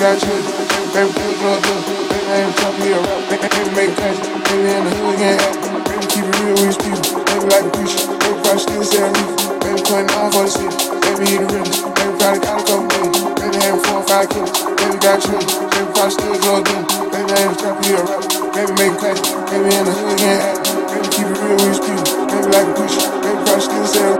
got you. Baby, keep it real good. Baby, I ain't trying to be. Baby, make cash. Baby, in the hood, yeah. Baby, keep it real with people. Baby, like a preacher. Baby, probably still say a roof. Baby, putting on for the city. Baby, he the realest. Baby, probably got a couple million. Baby, having four or five kids. Baby, got you. Baby, probably still going good. Baby, I ain't trying to be. Baby, make cash. Baby, in the hood, yeah. Baby, keep it real with people. Baby, like a preacher. Baby, probably still say a roof.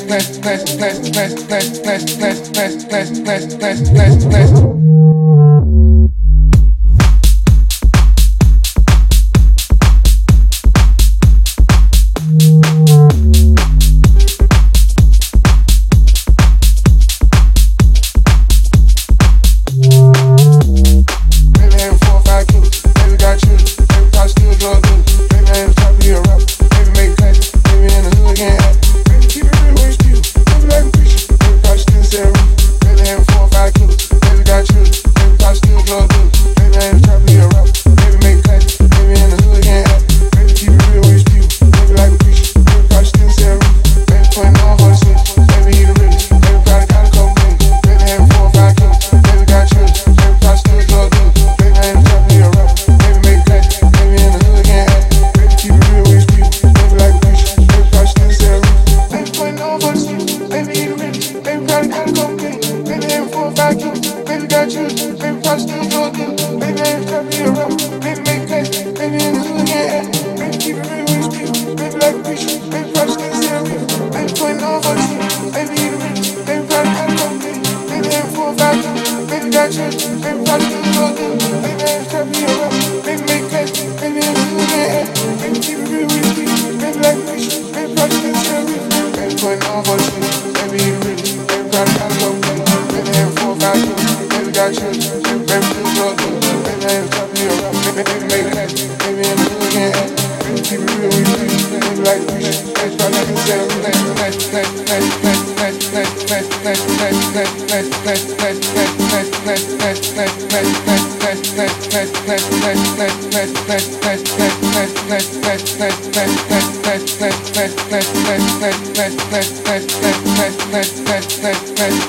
bless bless bless bless bless bless bless bless bless bless bless bless bless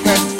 Let's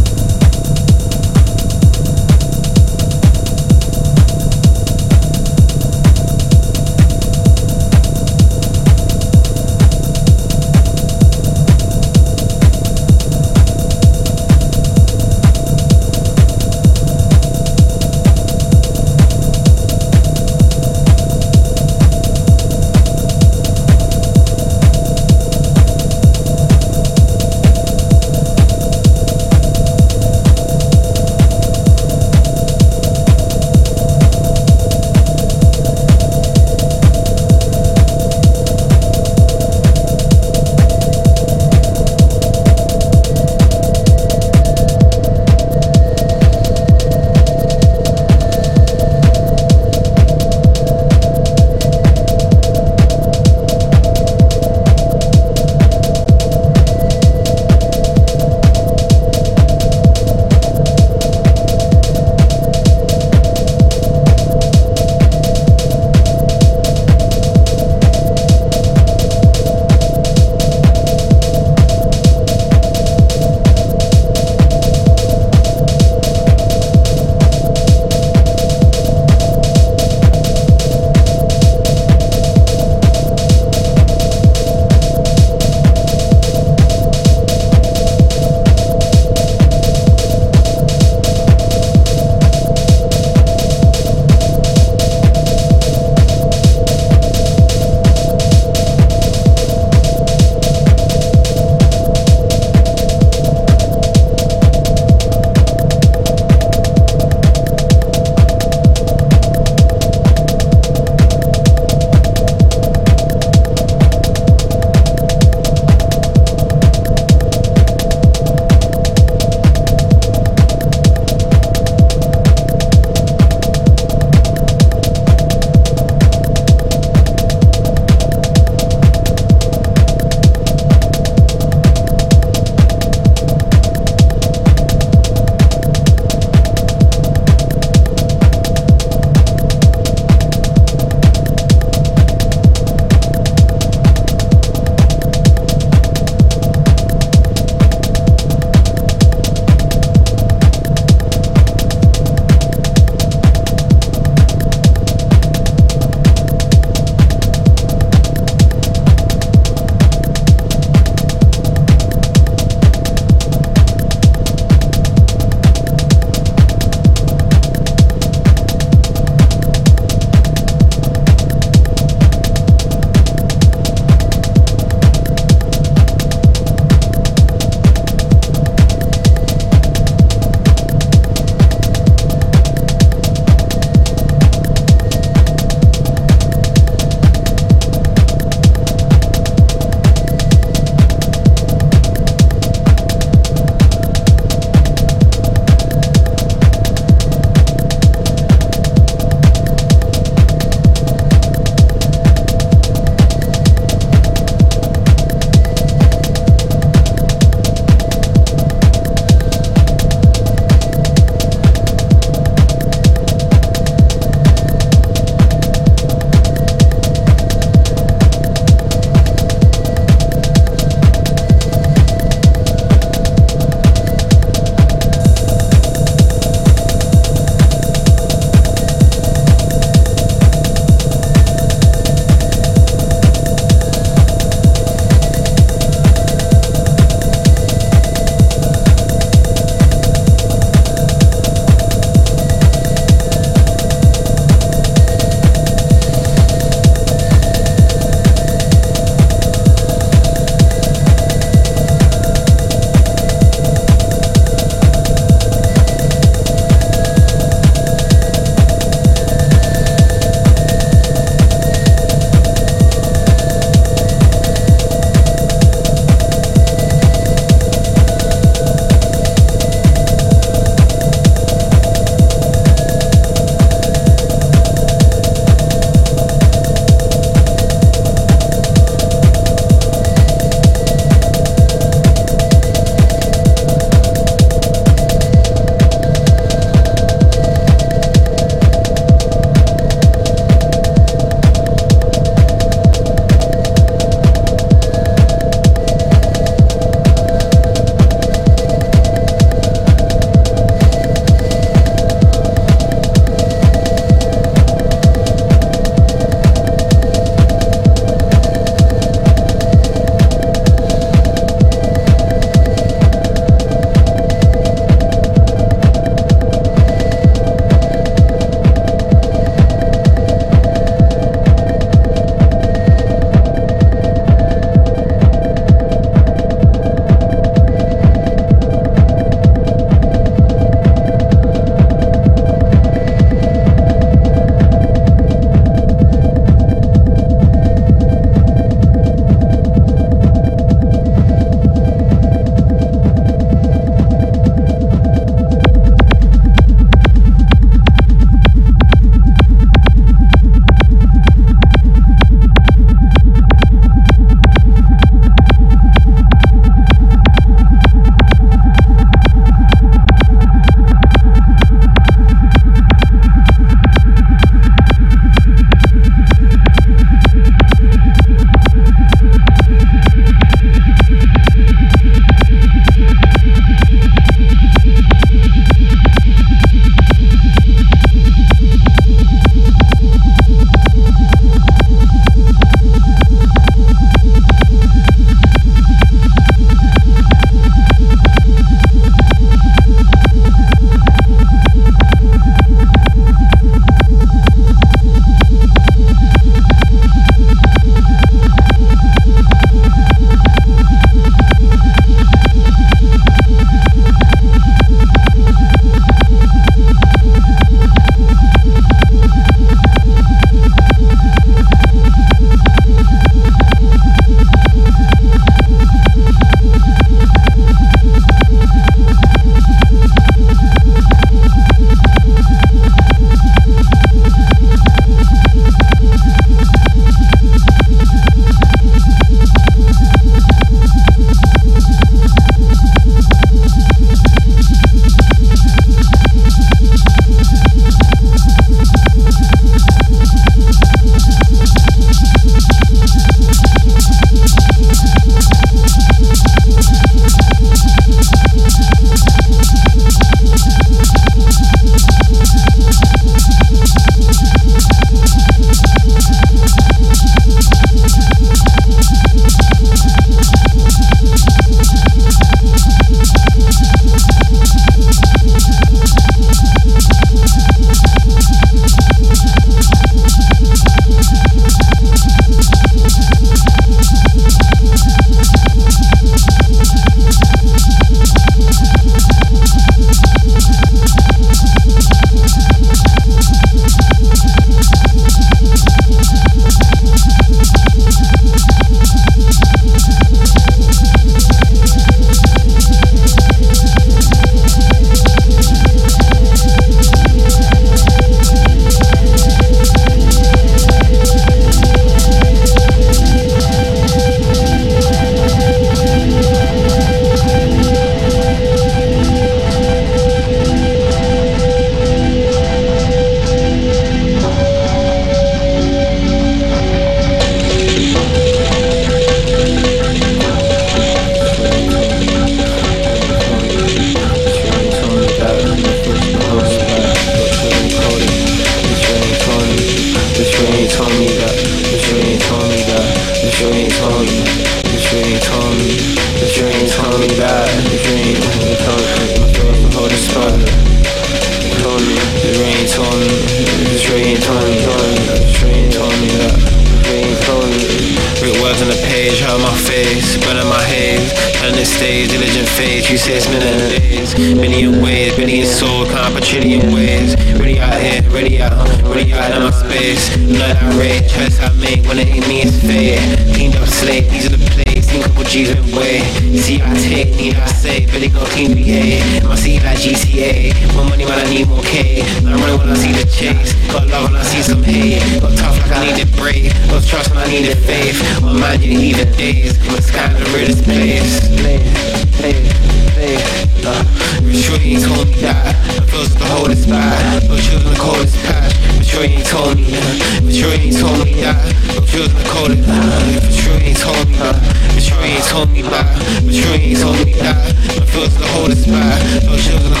that My feelings the holding spot No chills in the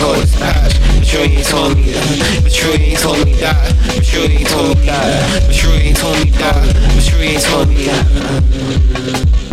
But you ain't told me that. But you ain't told me that. But you ain't told me that. But you ain't told me that. But you ain't told me that.